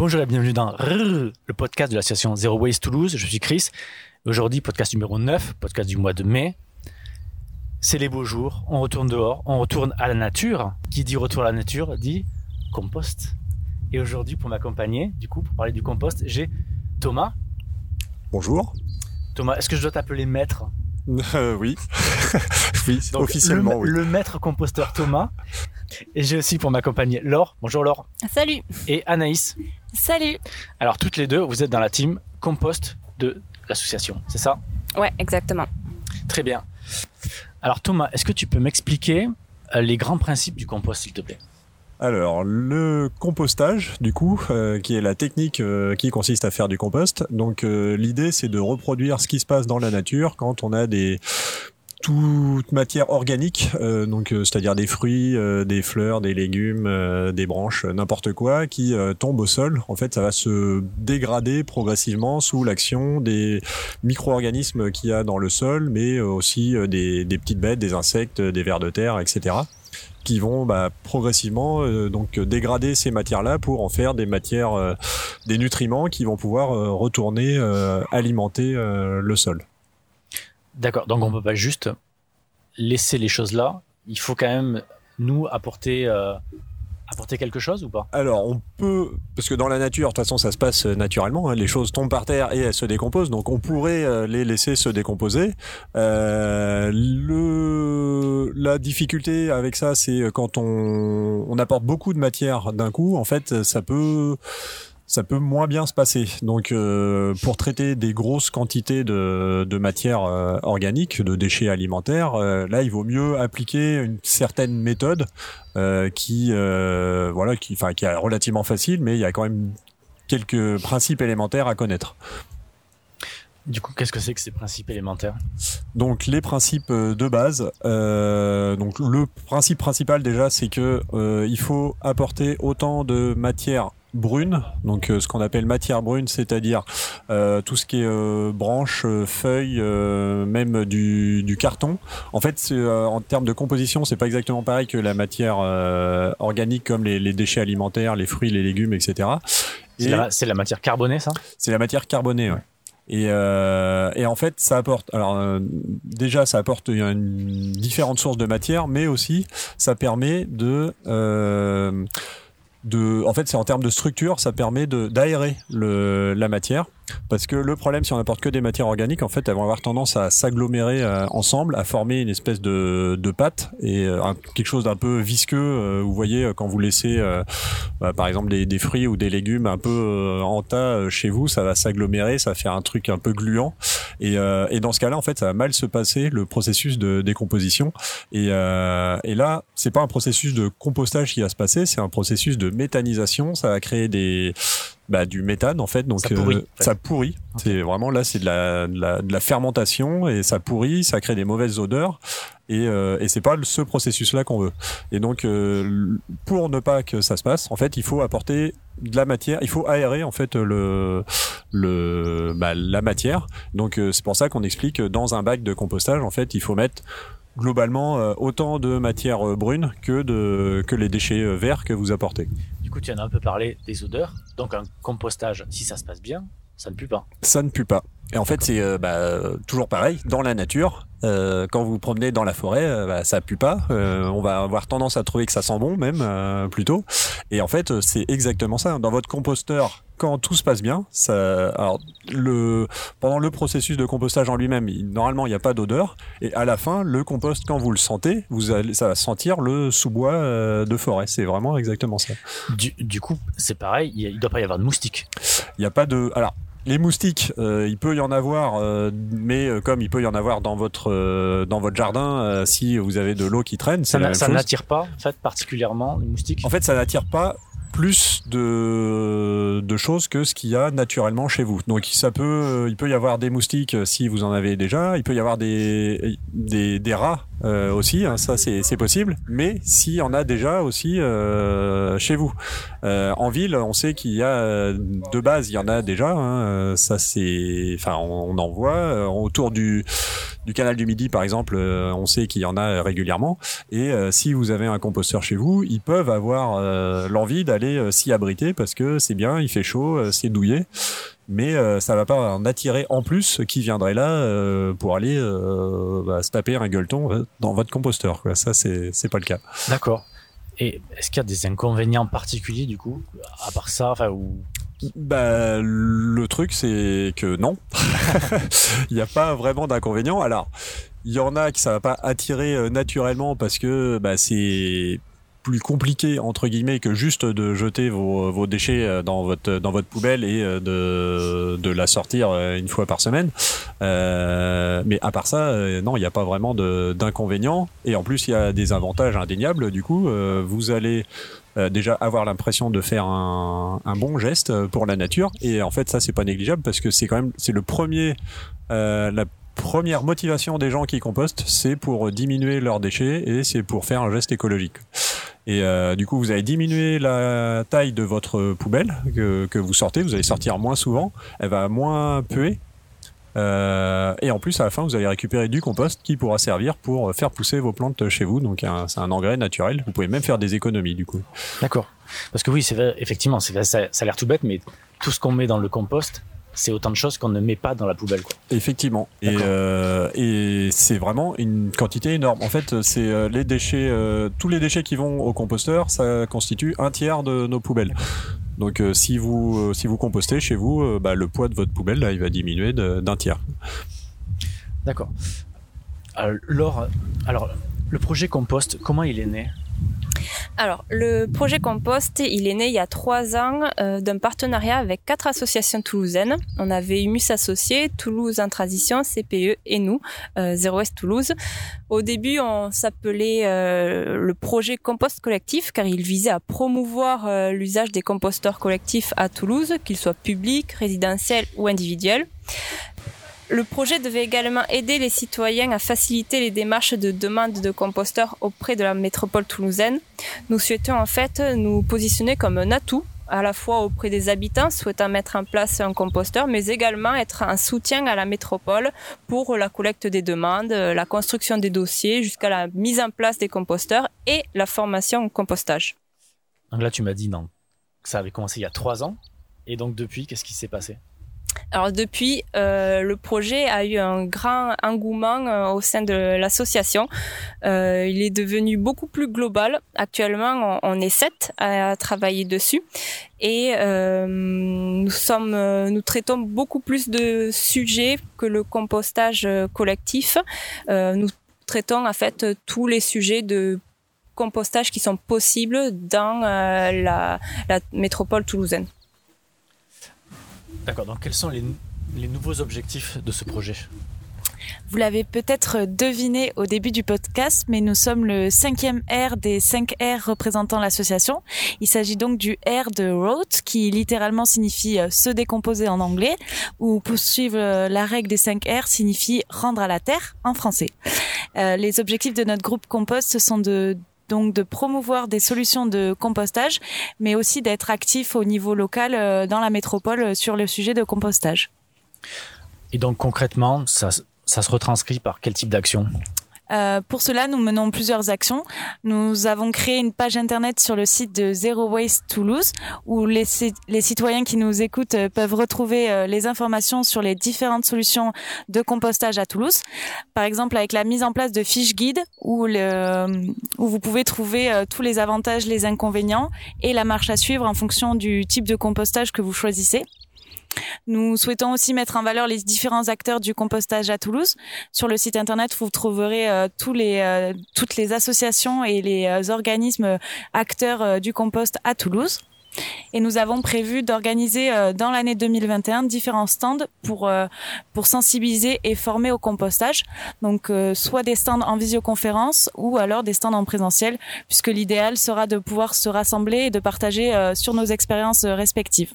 Bonjour et bienvenue dans le podcast de l'association Zero Waste Toulouse. Je suis Chris. Aujourd'hui, podcast numéro 9, podcast du mois de mai. C'est les beaux jours, on retourne dehors, on retourne à la nature. Qui dit retour à la nature dit compost. Et aujourd'hui, pour m'accompagner, du coup, pour parler du compost, j'ai Thomas. Bonjour. Thomas, est-ce que je dois t'appeler maître? Euh, Oui. oui, officiellement, le, oui. Le maître composteur Thomas. Et j'ai aussi pour m'accompagner Laure. Bonjour Laure. Salut. Et Anaïs. Salut. Alors toutes les deux, vous êtes dans la team compost de l'association, c'est ça? Ouais, exactement. Très bien. Alors Thomas, est-ce que tu peux m'expliquer euh, les grands principes du compost, s'il te plaît? Alors, le compostage, du coup, euh, qui est la technique euh, qui consiste à faire du compost. Donc, l'idée, c'est de reproduire ce qui se passe dans la nature quand on a des toute matière organique, euh, donc euh, c'est-à-dire des fruits, euh, des fleurs, des légumes, des branches, n'importe quoi, qui tombe au sol. En fait, ça va se dégrader progressivement sous l'action des micro-organismes qu'il y a dans le sol, mais aussi des, des, petites bêtes, des insectes, des vers de terre, etc qui vont bah, progressivement donc dégrader ces matières-là pour en faire des matières, des nutriments qui vont pouvoir retourner alimenter le sol. D'accord, donc on peut pas juste laisser les choses là. Il faut quand même nous apporter euh, apporter quelque chose ou pas? Alors on peut, parce que dans la nature, de toute façon ça se passe naturellement, hein. les choses tombent par terre et elles se décomposent, donc on pourrait euh, les laisser se décomposer. Euh, le, la difficulté avec ça, c'est quand on, on apporte beaucoup de matière d'un coup, en fait ça peut ça peut moins bien se passer. Donc, euh, pour traiter des grosses quantités de, de matière euh, organique, de déchets alimentaires, euh, là, il vaut mieux appliquer une certaine méthode qui, voilà, qui, enfin, qui est relativement facile, mais il y a quand même quelques principes élémentaires à connaître. Du coup, qu'est-ce que c'est que ces principes élémentaires? Donc les principes de base. donc le principe principal déjà, c'est que il faut apporter autant de matière brune, donc euh, ce qu'on appelle matière brune, c'est-à-dire euh, tout ce qui est euh, branches, feuilles, même du, du, carton. En fait, en termes de composition, c'est pas exactement pareil que la matière organique comme les, les, déchets alimentaires, les fruits, les légumes, etc. C'est la, matière carbonée, ça? C'est la matière carbonée, ouais. Et, euh, et, en fait, ça apporte. Alors déjà, ça apporte une, différentes sources de matière, mais aussi ça permet de euh, de, en fait, c'est en termes de structure, ça permet d'aérer la matière. Parce que le problème, si on n'apporte que des matières organiques, en fait, elles vont avoir tendance à s'agglomérer euh, ensemble, à former une espèce de, de pâte et euh, quelque chose d'un peu visqueux. Euh, vous voyez, quand vous laissez, bah, par exemple, des, des, fruits ou des légumes un peu en tas chez vous, ça va s'agglomérer, ça va faire un truc un peu gluant. Et, et dans ce cas-là, en fait, ça va mal se passer le processus de décomposition. Et, et là, c'est pas un processus de compostage qui va se passer, c'est un processus de méthanisation. Ça va créer des bah, du méthane en fait. Donc ça pourrit. Euh, ça pourrit. C'est vraiment là, c'est de la, de la, de, la, fermentation et ça pourrit, ça crée des mauvaises odeurs. Et, euh, et c'est pas ce processus-là qu'on veut. Et donc, euh, pour ne pas que ça se passe, en fait, il faut apporter de la matière. Il faut aérer en fait le, le, bah, la matière. Donc, euh, c'est pour ça qu'on explique que dans un bac de compostage, en fait, il faut mettre globalement autant de matière brune que, de, que les déchets verts que vous apportez. Du coup, tu en as un peu parlé des odeurs. Donc un compostage, si ça se passe bien, ça ne pue pas. Ça ne pue pas. Et en fait, c'est bah, toujours pareil. Dans la nature, euh, quand vous vous promenez dans la forêt, euh, bah, ça pue pas. Euh, on va avoir tendance à trouver que ça sent bon même plutôt. Et en fait, c'est exactement ça. Dans votre composteur, quand tout se passe bien, ça, alors le pendant le processus de compostage en lui-même, normalement il n'y a pas d'odeur. Et à la fin, le compost, quand vous le sentez, vous allez, ça va sentir le sous-bois de forêt. C'est vraiment exactement ça. Du, du coup, c'est pareil. Il ne doit pas y avoir de moustiques. Il n'y a pas de. Alors les moustiques, euh, il peut y en avoir, euh, mais euh, comme il peut y en avoir dans votre dans votre jardin, si vous avez de l'eau qui traîne, ça n'attire pas, en fait, particulièrement les moustiques. En fait, ça n'attire pas plus de, de choses que ce qu'il y a naturellement chez vous. Donc ça peut, il peut y avoir des moustiques si vous en avez déjà, il peut y avoir des, des, des rats euh, aussi, hein, ça c'est possible, mais s'il y en a déjà aussi euh, chez vous. Euh, en ville, on sait qu'il y a de base, il y en a déjà, hein, ça c'est, enfin on, en voit autour du du canal du Midi par exemple, on sait qu'il y en a régulièrement. Et si vous avez un composteur chez vous, ils peuvent avoir l'envie d'aller s'y abriter parce que c'est bien, il fait chaud, c'est douillet mais ça va pas en attirer en plus qui viendrait là pour aller bah, se taper un gueuleton dans votre composteur. Quoi. Ça, c'est pas le cas. D'accord. Et est-ce qu'il y a des inconvénients particuliers du coup, à part ça, enfin ou bah, le truc, c'est que non. Il n'y a pas vraiment d'inconvénients. Alors, il y en a qui ça va pas attirer euh, naturellement parce que bah, c'est plus compliqué entre guillemets que juste de jeter vos, vos déchets euh, dans votre dans votre poubelle et euh, de, de la sortir une fois par semaine. Euh, mais à part ça, non, il n'y a pas vraiment d'inconvénients. Et en plus, il y a des avantages indéniables. Du coup, vous allez déjà avoir l'impression de faire un, un, bon geste pour la nature. Et en fait, ça, c'est pas négligeable parce que c'est quand même c'est le premier euh, la première motivation des gens qui compostent, c'est pour diminuer leurs déchets et c'est pour faire un geste écologique. Et euh, du coup, vous allez diminuer la taille de votre poubelle que, vous sortez. Vous allez sortir moins souvent. Elle va moins puer. Euh, et en plus, à la fin, vous allez récupérer du compost qui pourra servir pour faire pousser vos plantes chez vous. Donc, c'est un engrais naturel. Vous pouvez même faire des économies, du coup. D'accord. Parce que oui, c'est effectivement, ça a l'air tout bête, mais tout ce qu'on met dans le compost, c'est autant de choses qu'on ne met pas dans la poubelle. Quoi. Effectivement. Et, euh, et c'est vraiment une quantité énorme. En fait, c'est euh, les déchets, euh, tous les déchets qui vont au composteur, ça constitue un tiers de nos poubelles. Donc si vous si vous compostez chez vous, bah, le poids de votre poubelle là, il va diminuer d'un tiers. D'accord. Alors, alors, le projet compost, comment il est né? Alors, le projet Compost, il est né il y a trois ans euh, d'un partenariat avec quatre associations toulousaines. On avait Humus Associés, Toulouse en Transition, CPE et nous, euh, Zéro Est Toulouse. Au début, on s'appelait euh, le projet Compost Collectif car il visait à promouvoir euh, l'usage des composteurs collectifs à Toulouse, qu'ils soient publics, résidentiels ou individuels. Le projet devait également aider les citoyens à faciliter les démarches de demande de composteurs auprès de la métropole toulousaine. Nous souhaitions en fait nous positionner comme un atout à la fois auprès des habitants souhaitant mettre en place un composteur, mais également être un soutien à la métropole pour la collecte des demandes, la construction des dossiers, jusqu'à la mise en place des composteurs et la formation au compostage. Donc là, tu m'as dit non, ça avait commencé il y a trois ans. Et donc depuis, qu'est-ce qui s'est passé? Alors depuis, euh, le projet a eu un grand engouement euh, au sein de l'association. Euh, il est devenu beaucoup plus global. Actuellement, on, est sept à, travailler dessus et nous sommes, nous traitons beaucoup plus de sujets que le compostage collectif. nous traitons en fait tous les sujets de compostage qui sont possibles dans la métropole toulousaine. D'accord, donc quels sont les, nouveaux objectifs de ce projet vous l'avez peut-être deviné au début du podcast, mais nous sommes le cinquième R des cinq R représentant l'association. Il s'agit donc du R de Rot, qui littéralement signifie euh, se décomposer en anglais, ou poursuivre euh, la règle des cinq R signifie rendre à la terre en français. Euh, les objectifs de notre groupe Compost sont de donc de promouvoir des solutions de compostage, mais aussi d'être actif au niveau local euh, dans la métropole euh, sur le sujet de compostage. Et donc concrètement, ça, ça se retranscrit par quel type d'action? Euh, pour cela, nous menons plusieurs actions. Nous avons créé une page internet sur le site de Zero Waste Toulouse où les, citoyens qui nous écoutent euh, peuvent retrouver euh, les informations sur les différentes solutions de compostage à Toulouse. Par exemple, avec la mise en place de fiches guides où, le, où vous pouvez trouver tous les avantages, les inconvénients et la marche à suivre en fonction du type de compostage que vous choisissez. Nous souhaitons aussi mettre en valeur les différents acteurs du compostage à Toulouse. Sur le site internet, vous trouverez euh, tous les, euh, toutes les associations et les euh, organismes acteurs du compost à Toulouse. Et nous avons prévu d'organiser dans l'année 2021 différents stands pour pour sensibiliser et former au compostage. Donc soit des stands en visioconférence ou alors des stands en présentiel, puisque l'idéal sera de pouvoir se rassembler et de partager sur nos expériences respectives.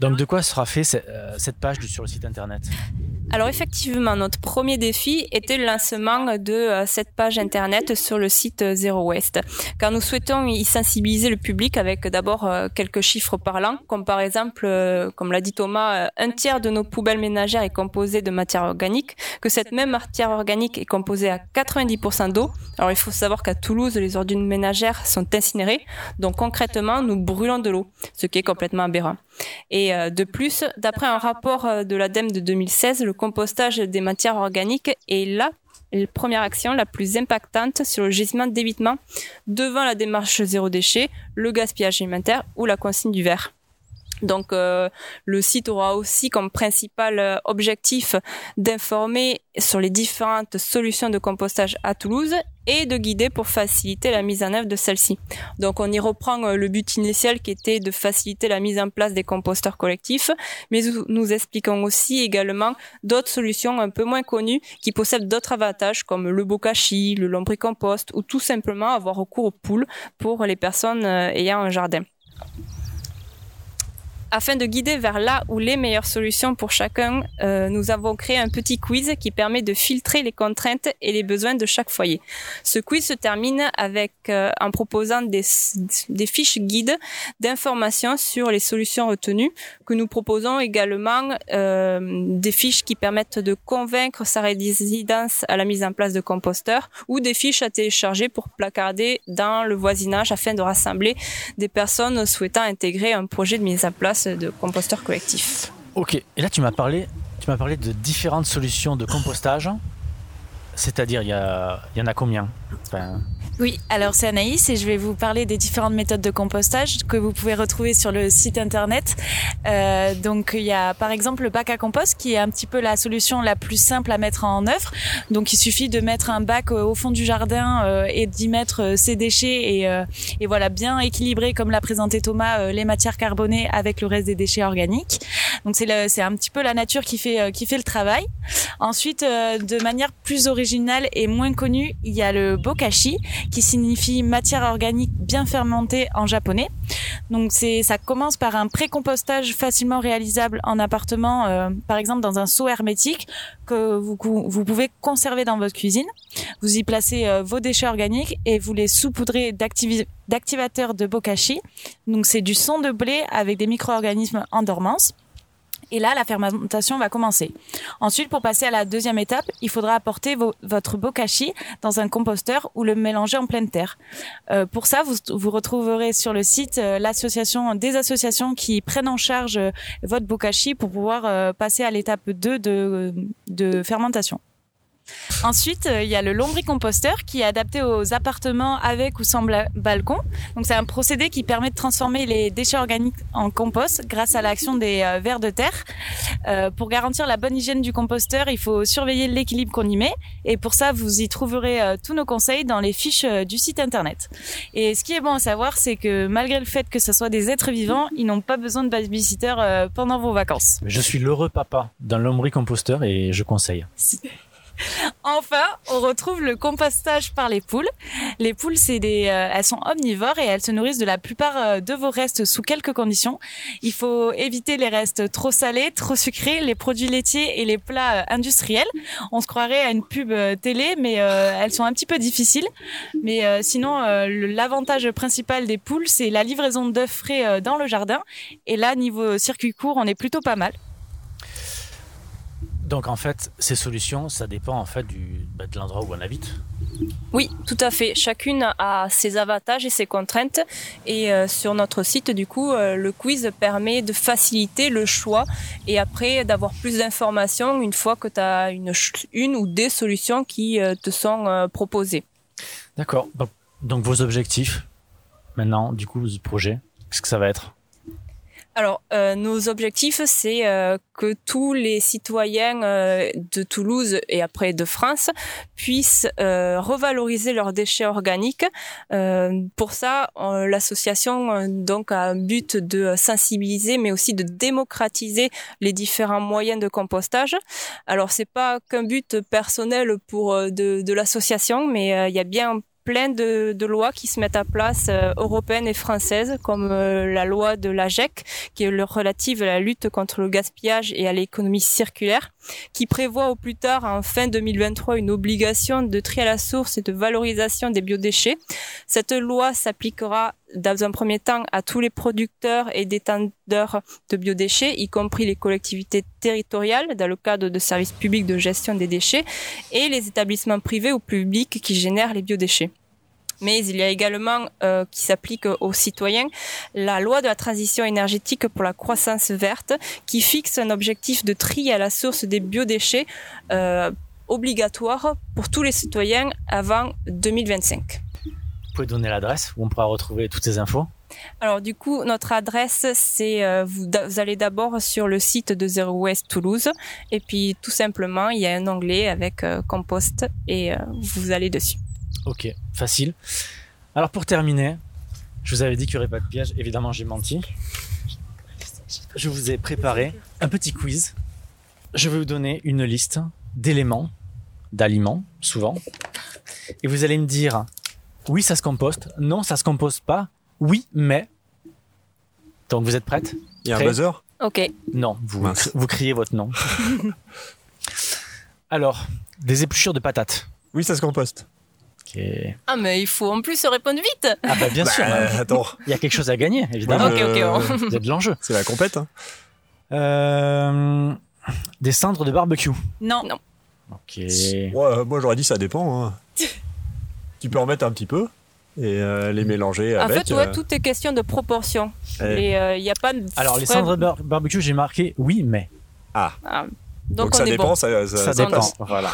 Donc de quoi sera fait euh, cette page sur le site internet? Alors effectivement, notre premier défi était le lancement de euh, cette page internet sur le site euh, Zero Waste, car nous souhaitons y sensibiliser le public avec d'abord euh, quelques chiffres parlants, comme par exemple, comme l'a dit Thomas, un tiers de nos poubelles ménagères est composé de matière organique, que cette même matière organique est composée à 90% d'eau. Alors il faut savoir qu'à Toulouse, les ordures ménagères sont incinérées, donc concrètement, nous brûlons de l'eau, ce qui est complètement aberrant. Et de plus, d'après un rapport de l'ADEME de 2016, le compostage des matières organiques est la première action la plus impactante sur le gisement d'évitement devant la démarche zéro déchet, le gaspillage alimentaire ou la consigne du verre. Donc euh, le site aura aussi comme principal euh, objectif d'informer sur les différentes solutions de compostage à Toulouse et de guider pour faciliter la mise en œuvre de celle-ci. Donc on y reprend euh, le but initial qui était de faciliter la mise en place des composteurs collectifs, mais nous expliquons aussi également d'autres solutions un peu moins connues qui possèdent d'autres avantages comme le bokashi, le lombricompost ou tout simplement avoir recours aux poules pour les personnes ayant un jardin afin de guider vers là où les meilleures solutions pour chacun, euh, nous avons créé un petit quiz qui permet de filtrer les contraintes et les besoins de chaque foyer. Ce quiz se termine avec euh, en proposant des, des fiches guides d'informations sur les solutions retenues, que nous proposons également euh, des fiches qui permettent de convaincre sa résidence à la mise en place de composteurs ou des fiches à télécharger pour placarder dans le voisinage afin de rassembler des personnes souhaitant intégrer un projet de mise en place de composteurs collectifs. Ok, et là tu m'as parlé, tu m'as parlé de différentes solutions de compostage. C'est-à-dire, il y en a combien? Oui, alors c'est Anaïs et je vais vous parler des différentes méthodes de compostage que vous pouvez retrouver sur le site internet. Euh, donc il y a par exemple le bac à compost qui est un petit peu la solution la plus simple à mettre en œuvre. Donc il suffit de mettre un bac euh, au fond du jardin euh, et d'y mettre euh, ses déchets et, euh, et, voilà bien équilibrer comme l'a présenté Thomas les matières carbonées avec le reste des déchets organiques. Donc c'est c'est un petit peu la nature qui fait qui fait le travail. Ensuite de manière plus originale et moins connue, il y a le bokashi qui signifie matière organique bien fermentée en japonais. Donc c'est ça commence par un pré-compostage facilement réalisable en appartement, euh, par exemple dans un seau hermétique que vous, vous pouvez conserver dans votre cuisine. Vous y placez euh, vos déchets organiques et vous les saupoudrez d'activateurs de bokashi. Donc c'est du son de blé avec des micro-organismes en dormance. Et là, la fermentation va commencer. Ensuite, pour passer à la deuxième étape, il faudra apporter votre bokashi dans un composteur ou le mélanger en pleine terre. Euh, pour ça, vous, retrouverez sur le site euh, l'association des associations qui prennent en charge euh, votre bokashi pour pouvoir passer à l'étape 2 de, de fermentation. Ensuite, euh, il y a le lombricomposteur qui est adapté aux appartements avec ou sans balcon. Donc c'est un procédé qui permet de transformer les déchets organiques en compost grâce à l'action des euh, vers de terre. Euh, pour garantir la bonne hygiène du composteur, il faut surveiller l'équilibre qu'on y met et pour ça, vous y trouverez tous nos conseils dans les fiches du site internet. Et ce qui est bon à savoir, c'est que malgré le fait que ce soit des êtres vivants, ils n'ont pas besoin de babysitter pendant vos vacances. Je suis l'heureux papa d'un lombricomposteur et je conseille. Enfin, on retrouve le compostage par les poules. Les poules, c'est des, euh, elles sont omnivores et elles se nourrissent de la plupart euh, de vos restes sous quelques conditions. Il faut éviter les restes trop salés, trop sucrés, les produits laitiers et les plats euh, industriels. On se croirait à une pub télé, mais elles sont un petit peu difficiles. Mais sinon, l'avantage principal des poules, c'est la livraison d'œufs frais dans le jardin. Et là, niveau circuit court, on est plutôt pas mal. Donc en fait, ces solutions, ça dépend en fait du, bah, de l'endroit où on habite. Oui, tout à fait. Chacune a ses avantages et ses contraintes. Et euh, sur notre site, du coup, euh, le quiz permet de faciliter le choix et après d'avoir plus d'informations une fois que tu as une, une ou des solutions qui euh, te sont proposées. D'accord. Donc vos objectifs maintenant, du coup, du projet, qu'est-ce que ça va être? Alors, euh, nos objectifs, c'est euh, que tous les citoyens euh, de Toulouse et après de France puissent revaloriser leurs déchets organiques. pour ça, l'association donc a un but de sensibiliser, mais aussi de démocratiser les différents moyens de compostage. Alors, c'est pas qu'un but personnel pour de, de l'association, mais il y a bien plein de, lois qui se mettent à place euh, européennes et françaises, comme euh, la loi de l'AGEC, qui est relative à la lutte contre le gaspillage et à l'économie circulaire, qui prévoit au plus tard, en fin 2023, une obligation de tri à la source et de valorisation des biodéchets. Cette loi s'appliquera dans un premier temps à tous les producteurs et détenteurs de biodéchets, y compris les collectivités territoriales, dans le cadre de services publics de gestion des déchets, et les établissements privés ou publics qui génèrent les biodéchets. Mais il y a également, euh, qui s'applique aux citoyens, la loi de la transition énergétique pour la croissance verte, qui fixe un objectif de tri à la source des biodéchets euh, obligatoire pour tous les citoyens avant 2025. Vous pouvez donner l'adresse où on pourra retrouver toutes ces infos? Alors du coup, notre adresse, c'est euh, vous, allez d'abord sur le site de Zero Waste Toulouse et puis tout simplement, il y a un onglet avec euh, compost et euh, vous allez dessus. Ok, facile. Alors pour terminer, je vous avais dit qu'il n'y aurait pas de piège. Évidemment, j'ai menti. Je vous ai préparé un petit quiz. Je vais vous donner une liste d'éléments, d'aliments, souvent. Et vous allez me dire, oui, ça se composte. Non, ça se composte pas. Oui, mais. Donc vous êtes prête? Il y a un buzzer? Ok. Non, vous, Mince. vous criez votre nom. Alors, des épluchures de patates. Oui, ça se composte. Ah mais il faut en plus répondre vite. Ah bah bien sûr, Euh, attends, il y a quelque chose à gagner, évidemment. Ok, ok, on- Il y a de l'enjeu. c'est la compète. Hein. Euh, des cendres de barbecue. Non. Non. Ok. Ouais, euh, moi, j'aurais dit ça dépend. hein. tu peux en mettre un petit peu et euh, les mélanger En avec. fait, ouais, euh, tout est question de proportion. et- Et euh, il n'y a pas de Alors les cendres de bar- barbecue, j'ai marqué oui, mais. Ah, donc, donc, on ça est dépend, bon. ça, ça, Ça ça dépend. Voilà.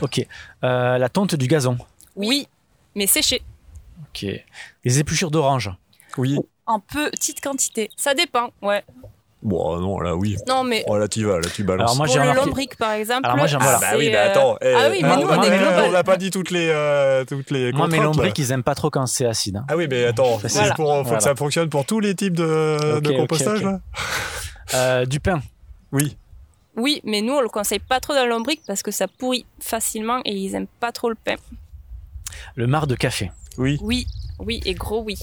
Ok. Euh, la tonte du gazon. Oui, mais séché. Ok. Les épluchures d'orange. Oui. En petite quantité. Ça dépend, ouais. Bon, euh, non, là, oui. Non, mais Oh, là, tu vas, là, tu balances. Alors moi pour le remarqué. lombric, par exemple. Alors, moi, j'aime- Ah, bah oui, mais euh, attends. eh, Ah oui, mais nous, on est global. On n'a pas dit toutes les, euh, toutes les Moi mes lombrics, là. ils aiment pas trop quand c'est acide. hein. Ah oui, mais attends, Voilà. c'est pour, faut Voilà. que ça fonctionne pour tous les types de, compostage, là Euh, du pain. Oui. Oui, mais nous, on le conseille pas trop dans le lombric parce que ça pourrit facilement et ils aiment pas trop le pain. Le marc de café. Oui. Oui, oui, et gros oui.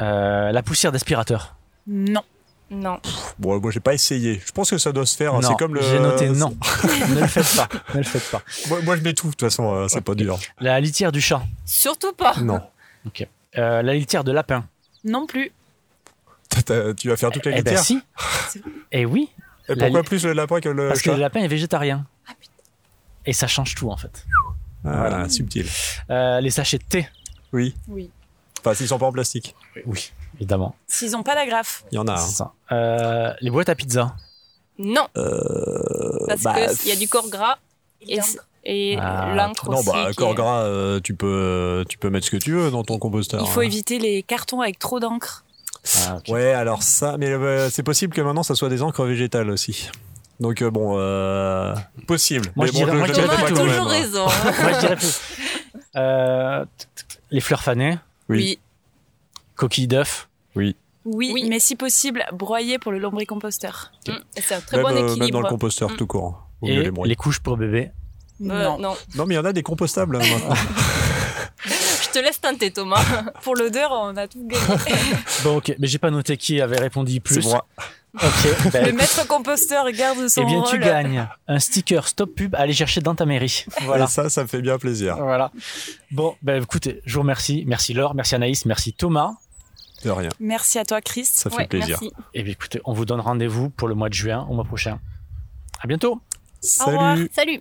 Euh, la poussière d'aspirateur. Non. Non. Bon, moi, j'ai pas essayé. Je pense que ça doit se faire. hein. non. C'est comme le. J'ai noté non. ne le faites pas. Ne le faites pas. Moi, moi, je mets tout, de toute façon, euh, c'est pas dur. La litière du chat. Surtout pas. Non. Euh, la litière de lapin. Non plus. T'as- t'as- Tu vas faire toutes les Eh ben litières si. Eh oui. Et la pourquoi li- plus le lapin que le Parce que chat le lapin est végétarien. Et ça change tout en fait. Ah, subtil. Euh, les sachets de thé. Oui. Oui. Enfin, s'ils sont pas en plastique. Oui, évidemment. S'ils n'ont pas d'agrafe. Il y en a. hein. Ça. Euh, les boîtes à pizza. Non, Euh, parce bah, qu'il y a du corps gras et, et Ah, l'encre Non, aussi. bah, corps est- gras, euh, tu peux, tu peux mettre ce que tu veux dans ton composteur. Il faut hein. éviter les cartons avec trop d'encre. Ah. Ouais, alors ça, mais euh, c'est possible que maintenant ça soit des encres végétales aussi. Donc euh, bon, euh, possible. Moi, mais je bon, dirais- moi, je dirais a toujours même, hein. raison. Moi, je dirais plus. Euh, les fleurs fanées. Oui. Oui. Coquilles d'œufs. Oui, Oui. mais si possible, broyer pour le lombricomposteur. Mm, C'est un très Même, bon euh, même dans équilibre. le composteur Mm. tout court. Et les couches pour bébé. Euh, non. non. Non, mais il y en a des compostables hein, maintenant. Je te laisse tenter, Thomas. Pour l'odeur, on a tout gagné. Bon, ok. Mais j'ai pas noté qui avait répondu plus. C'est moi. Ok. Ben, le maître composteur garde son eh bien, rôle. tu gagnes un sticker stop pub à aller chercher dans ta mairie. Voilà. Et ça, ça me fait bien plaisir. Voilà. Bon, ben écoutez, je vous remercie. Merci Laure, merci Anaïs, merci Thomas. De rien. Merci à toi, Chris. Ça fait Ouais, plaisir. merci. Et bien écoutez, on vous donne rendez-vous pour le mois de juin, au mois prochain. À bientôt. Au revoir. Salut.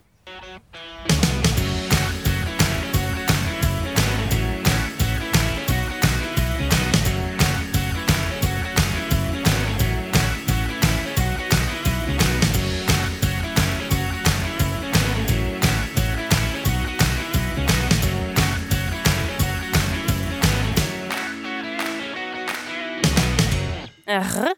R,